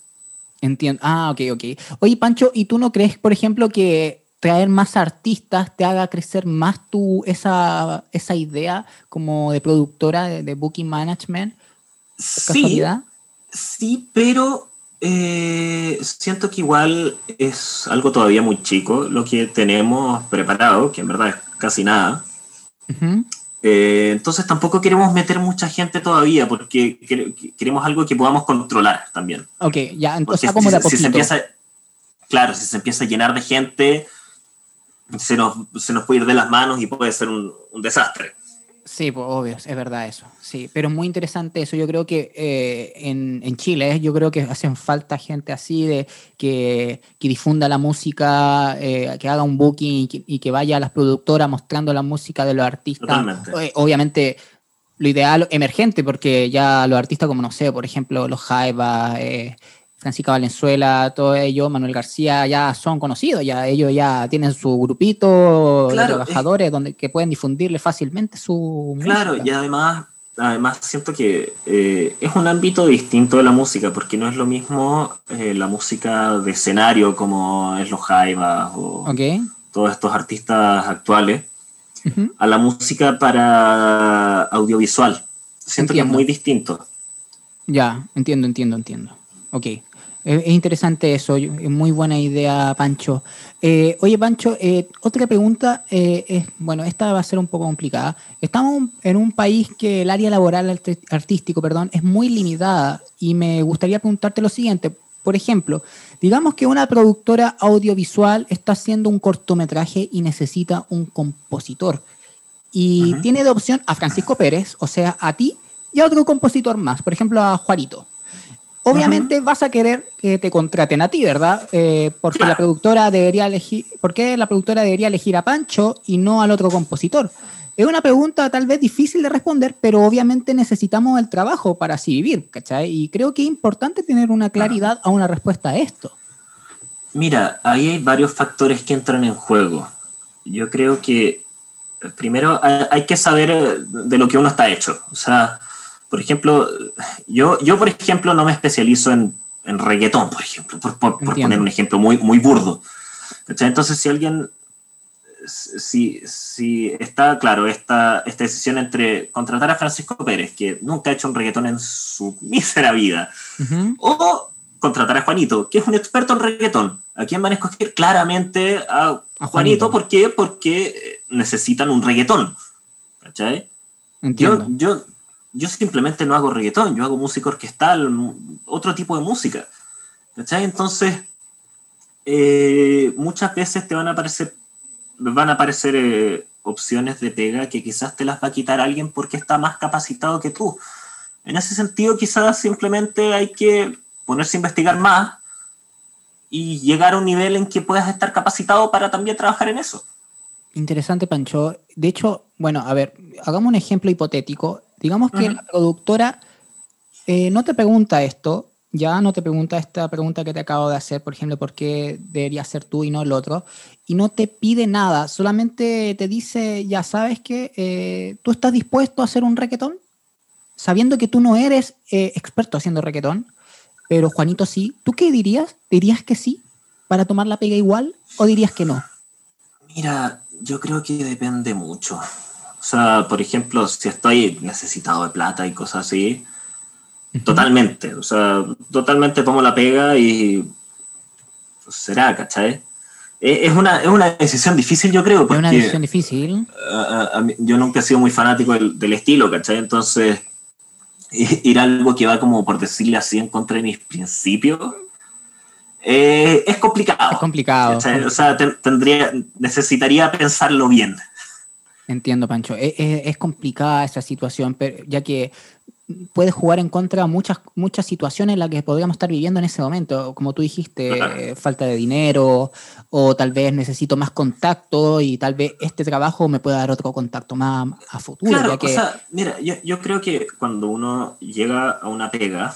Entiendo. Ah, ok, ok. Oye, Pancho, ¿y tú no crees, por ejemplo, que traer más artistas te haga crecer más tu, esa, esa idea como de productora de, Booking Management? Sí, sí, pero Eh, siento que igual es algo todavía muy chico lo que tenemos preparado, que en verdad es casi nada. Eh, entonces tampoco queremos meter mucha gente todavía porque queremos algo que podamos controlar también. Ok, ya, entonces como de si se empieza, Claro, si se empieza a llenar de gente, se nos, se nos puede ir de las manos y puede ser un, un desastre. Sí, pues obvio, es verdad eso. Sí, pero es muy interesante eso. Yo creo que eh, en, en, Chile, yo creo que hacen falta gente así de que, que difunda la música, eh, que haga un booking y que, vaya a las productoras mostrando la música de los artistas. Eh, obviamente, lo ideal emergente, porque ya los artistas como, no sé, por ejemplo, los Jaiba, Francisca Valenzuela, todo ello, Manuel García, ya son conocidos, ya ellos ya tienen su grupito de trabajadores donde que pueden difundirle fácilmente su Claro, y además, además siento que eh, es un ámbito distinto de la música, porque no es lo mismo eh, la música de escenario como es los Jaivas o todos estos artistas actuales, a la música para audiovisual. Siento que es muy distinto. Ya, entiendo, entiendo, entiendo. Ok. Es interesante eso, es muy buena idea, Pancho. Eh, oye, Pancho, eh, otra pregunta, eh, es, bueno, esta va a ser un poco complicada. Estamos en un país que el área laboral artístico, perdón, es muy limitada y me gustaría preguntarte lo siguiente. Por ejemplo, digamos que una productora audiovisual está haciendo un cortometraje y necesita un compositor. Y tiene de opción a Francisco Pérez, o sea, a ti y a otro compositor más, por ejemplo, a Juarito. Obviamente vas a querer que te contraten a ti, ¿verdad? Eh, porque la productora debería elegir, ¿por qué la productora debería elegir a Pancho y no al otro compositor? Es una pregunta tal vez difícil de responder, pero obviamente necesitamos el trabajo para así vivir, ¿cachai? Y creo que es importante tener una claridad a una respuesta a esto. Mira, ahí hay varios factores que entran en juego. Yo creo que primero hay que saber de lo que uno está hecho. O sea, por ejemplo, yo, yo por ejemplo, no me especializo en, en reggaetón, por ejemplo, por, por, poner un ejemplo muy, muy burdo. Entonces, si alguien, si, si está, claro, esta, esta decisión entre contratar a Francisco Pérez, que nunca ha hecho un reggaetón en su mísera vida, o contratar a Juanito, que es un experto en reggaetón. ¿A quién van a escoger? Claramente a, Juanito. ¿Por qué? Porque necesitan un reggaetón. ¿Cachai? Entiendo. Yo, yo, yo simplemente no hago reggaetón, yo hago música orquestal, otro tipo de música. ¿Cachai? Entonces, eh, muchas veces te van a aparecer, van a aparecer eh, opciones de pega que quizás te las va a quitar alguien porque está más capacitado que tú. En ese sentido, quizás simplemente hay que ponerse a investigar más y llegar a un nivel en que puedas estar capacitado para también trabajar en eso. Interesante, Pancho. De hecho, bueno, a ver, hagamos un ejemplo hipotético. Digamos que la productora eh, no te pregunta esto, ya no te pregunta esta pregunta que te acabo de hacer, por ejemplo, por qué debería ser tú y no el otro, y no te pide nada, solamente te dice, ya sabes que eh, tú estás dispuesto a hacer un requetón, sabiendo que tú no eres eh, experto haciendo requetón, pero Juanito sí, ¿tú qué dirías? ¿Dirías que sí para tomar la pega igual o dirías que no? Mira, yo creo que depende mucho. O sea, por ejemplo, si estoy necesitado de plata y cosas así, totalmente. O sea, totalmente tomo la pega y pues, será, ¿cachai? Es una, es una decisión difícil, yo creo. Porque, es una decisión difícil. yo nunca he sido muy fanático del, estilo, ¿cachai? Entonces, ir a algo que va como, por decirle así, en contra de mis principios, eh, es complicado. Es complicado. O sea, tendría, necesitaría pensarlo bien. Entiendo, Pancho. E, e, es, complicada esa situación, ya que puede jugar en contra muchas, muchas situaciones en las que podríamos estar viviendo en ese momento. Como tú dijiste, falta de dinero, o tal vez necesito más contacto y tal vez este trabajo me pueda dar otro contacto más a futuro. Claro, o sea, mira, yo, yo, creo que cuando uno llega a una pega,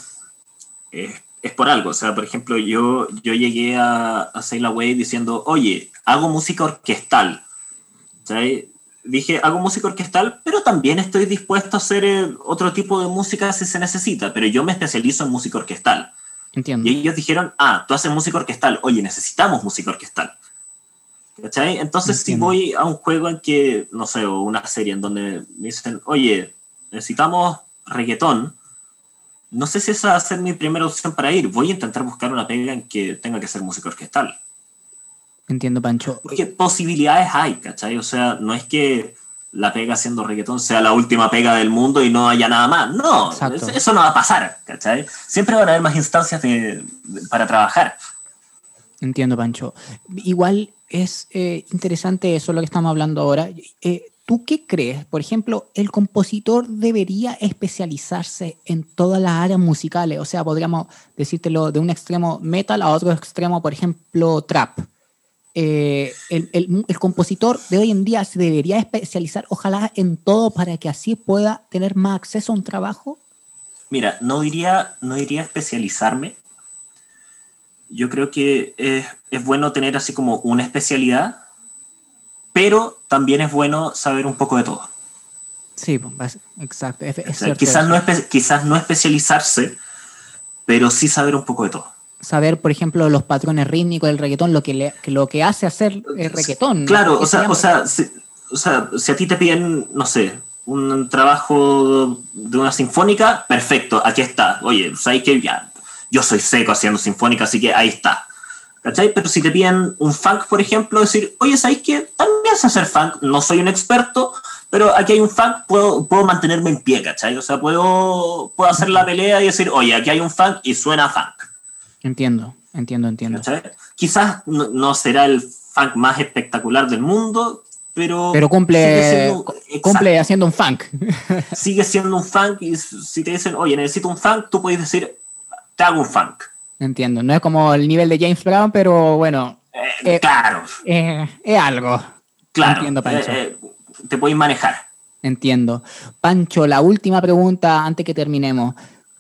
es, es por algo. O sea, por ejemplo, yo, yo llegué a, a Sail Away diciendo, oye, hago música orquestal. ¿sabes? Dije, hago música orquestal, pero también estoy dispuesto a hacer eh, otro tipo de música si se necesita, pero yo me especializo en música orquestal. Entiendo. Y ellos dijeron, ah, tú haces música orquestal, oye, necesitamos música orquestal. ¿Cachai? Entonces, si voy a un juego en que, no sé, o una serie en donde me dicen, oye, necesitamos reggaetón, no sé si esa va a ser mi primera opción para ir. Voy a intentar buscar una pega en que tenga que ser música orquestal. Entiendo, Pancho. Porque posibilidades hay, ¿cachai? O sea, no es que la pega haciendo reggaetón sea la última pega del mundo y no haya nada más. No, Exacto. eso no va a pasar, ¿cachai? Siempre van a haber más instancias de- de- para trabajar. Entiendo, Pancho. Igual es eh, interesante eso lo que estamos hablando ahora. Eh, ¿Tú qué crees? Por ejemplo, ¿el compositor debería especializarse en todas las áreas musicales? O sea, podríamos decírtelo de un extremo metal a otro extremo, por ejemplo, trap. Eh, el, el- el compositor de hoy en día se debería especializar, ojalá, en todo para que así pueda tener más acceso a un trabajo. Mira, no diría, no diría especializarme. Yo creo que es, es bueno tener así como una especialidad, pero también es bueno saber un poco de todo. Sí, pues, exacto. Es, es O sea, cierto quizás, no espe- quizás no especializarse, pero sí saber un poco de todo. Saber, por ejemplo, los patrones rítmicos del reggaetón, lo que, le- lo que hace hacer el reggaetón. Claro, ¿Qué o se sea, o, sea, si, o sea, si a ti te piden, no sé, un trabajo de una sinfónica, perfecto, aquí está. Oye, sabes que ya, yo soy seco haciendo sinfónica, así que ahí está. ¿Cachai? Pero si te piden un funk, por ejemplo, decir, oye, ¿sabéis que también sé hacer funk? No soy un experto, pero aquí hay un funk, puedo, puedo mantenerme en pie, ¿cachai? O sea, puedo, puedo hacer la pelea y decir, oye, aquí hay un funk y suena funk. Entiendo, entiendo, entiendo. ¿cachai? Quizás no, no será el funk más espectacular del mundo, pero... Pero cumple, siendo- cu- exacto, cumple haciendo un funk. sigue siendo un funk y si te dicen, oye, necesito un funk, tú puedes decir, te hago un funk. Entiendo. No es como el nivel de James Brown, pero bueno, Eh, Eh, claro, eh, es algo. claro. entiendo, Pancho. te puedes manejar. Entiendo. Pancho, la última pregunta antes que terminemos.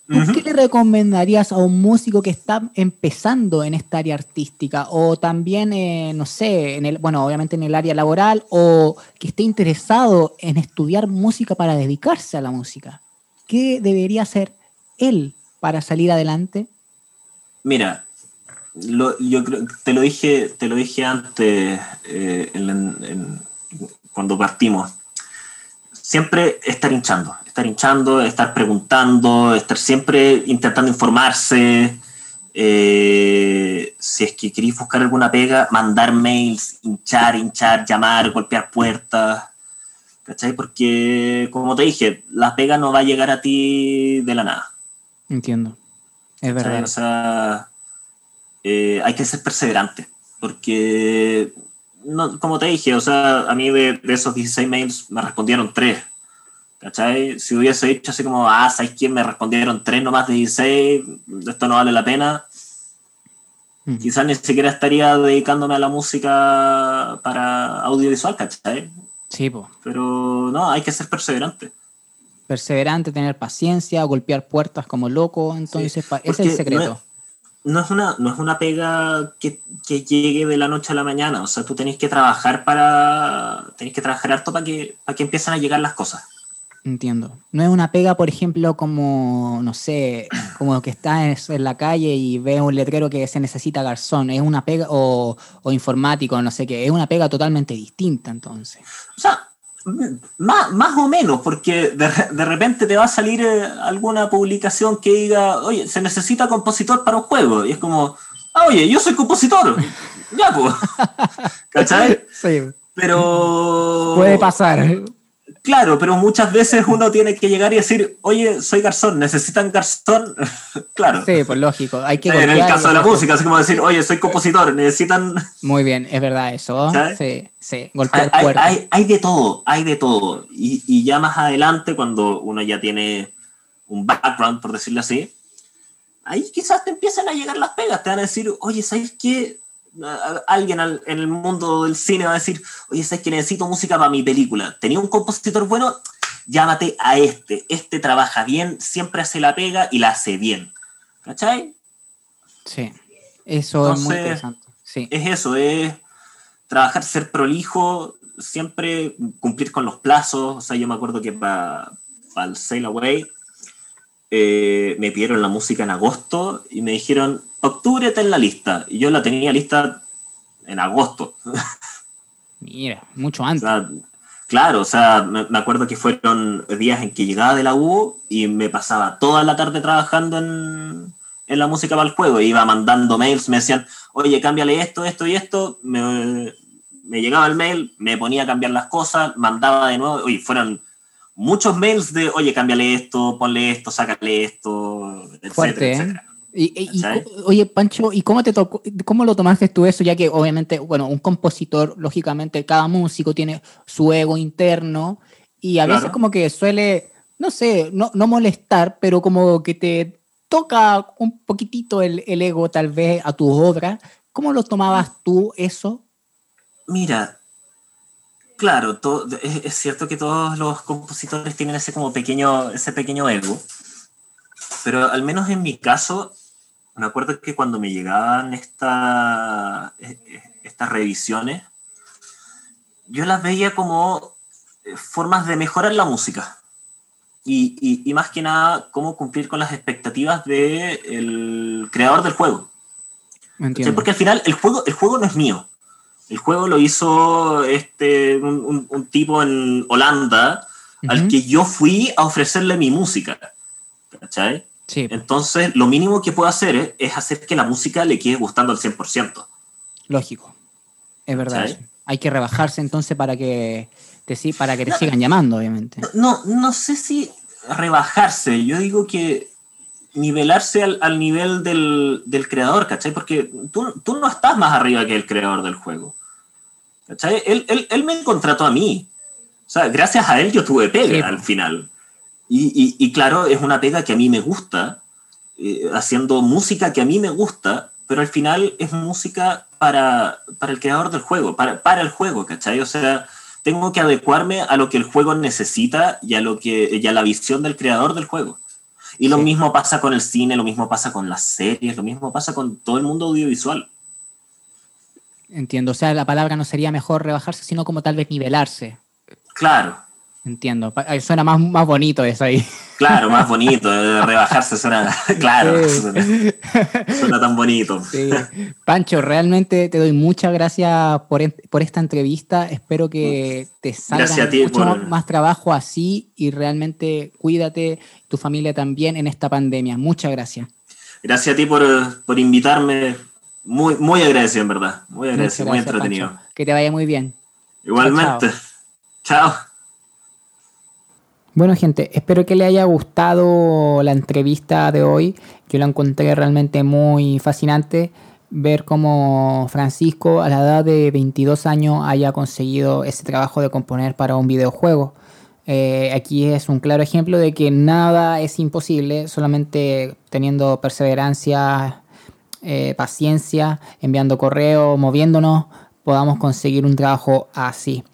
¿Tú qué le recomendarías a un músico que está empezando en esta área artística o también, eh, no sé, en el, bueno, obviamente en el área laboral o que esté interesado en estudiar música para dedicarse a la música? ¿Qué debería hacer él para salir adelante? Mira, lo- yo creo, te lo dije, te lo dije antes eh, en- en- cuando partimos. Siempre estar hinchando, estar hinchando, estar preguntando, estar siempre intentando informarse. eh, si es que queréis buscar alguna pega, mandar mails, hinchar, hinchar, llamar, golpear puertas. ¿Cachai? Porque, como te dije, la pega no va a llegar a ti de la nada. Entiendo. Es verdad. O sea, eh, hay que ser perseverante, porque, no, como te dije, o sea, a mí de, de esos 16 mails me respondieron 3. ¿Cachai? Si hubiese dicho así como, ah, ¿sabes quién? Me respondieron 3 nomás de 16, esto no vale la pena. Mm. Quizás ni siquiera estaría dedicándome a la música para audiovisual, ¿cachai? Sí, po. Pero no, hay que ser perseverante. Perseverante, tener paciencia, golpear puertas como loco. Entonces, ese es el secreto. no es una, no es una pega que, que llegue de la noche a la mañana. O sea, tú tenés que trabajar para. Tenés que trabajar harto para que, para que empiecen a llegar las cosas. Entiendo. No es una pega, por ejemplo, como, no sé, como que estás en la calle y ves un letrero que se necesita garzón. Es una pega, o, o informático, no sé qué. Es una pega totalmente distinta, entonces. O sea, más, más o menos, porque de, de repente te va a salir eh, alguna publicación que diga, oye, se necesita compositor para un juego. Y es como, ah, oye, yo soy compositor. ya, pues. ¿Cachai? Sí, Pero. puede pasar. Claro, pero muchas veces uno tiene que llegar y decir, oye, soy garzón, ¿necesitan garzón? claro. Sí, pues lógico. Hay que en el caso de la música, así como decir, oye, soy compositor, necesitan... Muy bien, es verdad eso. ¿Sabes? Sí, sí. Golpear hay- puertas. hay- hay de todo, hay de todo. Y, y ya más adelante, cuando uno ya tiene un background, por decirlo así, ahí quizás te empiezan a llegar las pegas, te van a decir, oye, ¿sabes qué? Alguien al- en el mundo del cine va a decir, oye, ¿sabes que necesito música para mi película? ¿Tenía un compositor bueno? Llámate a este. Este trabaja bien, siempre hace la pega y la hace bien. ¿Cachai? Sí. Eso es muy interesante. Sí. es eso, es trabajar, ser prolijo, siempre cumplir con los plazos. O sea, yo me acuerdo que para el Sail Away eh, me pidieron la música en agosto y me dijeron, octubre está en la lista. Y yo la tenía lista en agosto. Mira, mucho antes. sea, Claro, o sea, me, me acuerdo que fueron días en que llegaba de la U y me pasaba toda la tarde trabajando en, en la música para el juego. Iba mandando mails, me decían, oye, cámbiale esto, esto y esto. Me, me llegaba el mail, me ponía a cambiar las cosas, mandaba de nuevo. Oye, fueron muchos mails de, oye, cámbiale esto, ponle esto, sácale esto, etcétera, Fuerte, ¿eh? etcétera. Y, y- oye, Pancho, ¿y cómo te tocó, cómo lo tomaste tú eso? Ya que obviamente, bueno, un compositor, lógicamente, cada músico tiene su ego interno y a Claro. veces como que suele, no sé, no, no molestar, pero como que te toca un poquitito el, el ego tal vez a tu obra. ¿Cómo lo tomabas tú eso? Mira, claro, es, es cierto que todos los compositores tienen ese como pequeño, ese pequeño ego, pero al menos en mi caso, me acuerdo que cuando me llegaban esta, eh, eh, estas revisiones, yo las veía como eh, formas de mejorar la música. Y, y- y más que nada, cómo cumplir con las expectativas del creador del juego. ¿Cachai? Porque al final el juego, el juego no es mío. El juego lo hizo este, un, un- un tipo en Holanda al que yo fui a ofrecerle mi música. ¿Cachai? Sí, Entonces, lo mínimo que puedo hacer es, es hacer que la música le quede gustando al 100%. lógico. Es verdad. Hay que rebajarse entonces para que te, para que te sigan llamando, obviamente. No, no sé si rebajarse, yo digo que nivelarse al, al nivel del, del creador, ¿cachai? Porque tú, tú no estás más arriba que el creador del juego. ¿Cachai? Él, él, él me contrató a mí. O sea, gracias a él yo tuve pega Sí. al final. Y, y- y claro, es una pega que a mí me gusta, eh, haciendo música que a mí me gusta, pero al final es música para, para el creador del juego, para, para el juego, ¿cachai? O sea, tengo que adecuarme a lo que el juego necesita y a, lo que, y a la visión del creador del juego. Y lo Sí. mismo pasa con el cine, lo mismo pasa con las series, lo mismo pasa con todo el mundo audiovisual. Entiendo. O sea, la palabra no sería mejor rebajarse, sino como tal vez nivelarse. Claro, Entiendo. Ay, Suena más, más bonito eso ahí. claro, más bonito, eh, rebajarse suena, claro, Sí. suena, suena tan bonito. Sí. Pancho, realmente te doy muchas gracias por, por esta entrevista. Espero que te salga mucho por- más trabajo así y realmente cuídate, tu familia también en esta pandemia. Muchas gracias. Gracias a ti por, por invitarme. Muy, muy agradecido, en verdad. Muy agradecido, muy entretenido. Pancho. Que te vaya muy bien. Igualmente. Chao. Bueno, gente, espero que le haya gustado la entrevista de hoy. Yo la encontré realmente muy fascinante ver cómo Francisco a la edad de 22 años haya conseguido ese trabajo de componer para un videojuego. Eh, aquí es un claro ejemplo de que nada es imposible, solamente teniendo perseverancia, eh, paciencia, enviando correo, moviéndonos, podamos conseguir un trabajo así.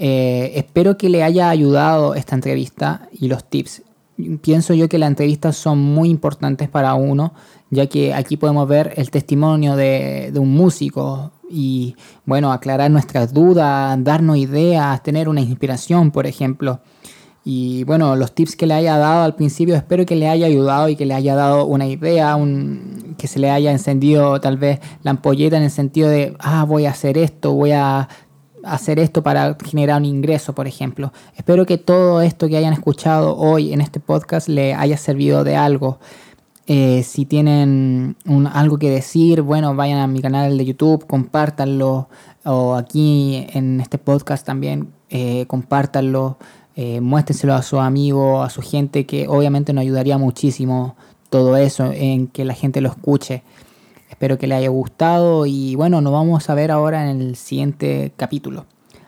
Eh, espero que le haya ayudado esta entrevista y los tips. Pienso yo que las entrevistas son muy importantes para uno, ya que aquí podemos ver el testimonio de, un músico y, bueno, aclarar nuestras dudas, darnos ideas, tener una inspiración, por ejemplo. Y bueno, los tips que le haya dado al principio espero que le haya ayudado y que le haya dado una idea, que se le haya encendido tal vez la ampolleta en el sentido de, ah, voy a hacer esto, voy a hacer esto para generar un ingreso, por ejemplo. Espero que todo esto que hayan escuchado hoy en este podcast le haya servido de algo. Eh, si tienen algo que decir, bueno, vayan a mi canal de YouTube, compártanlo. O aquí en este podcast también, eh, compártanlo. Eh, muéstrenselo a su amigo, a su gente, que obviamente nos ayudaría muchísimo todo eso, en que la gente lo escuche. Espero que le haya gustado y bueno, nos vamos a ver ahora en el siguiente capítulo.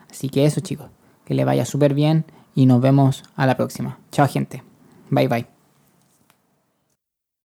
Así que eso chicos, que le vaya súper bien y nos vemos a la próxima. Chao gente. Bye bye.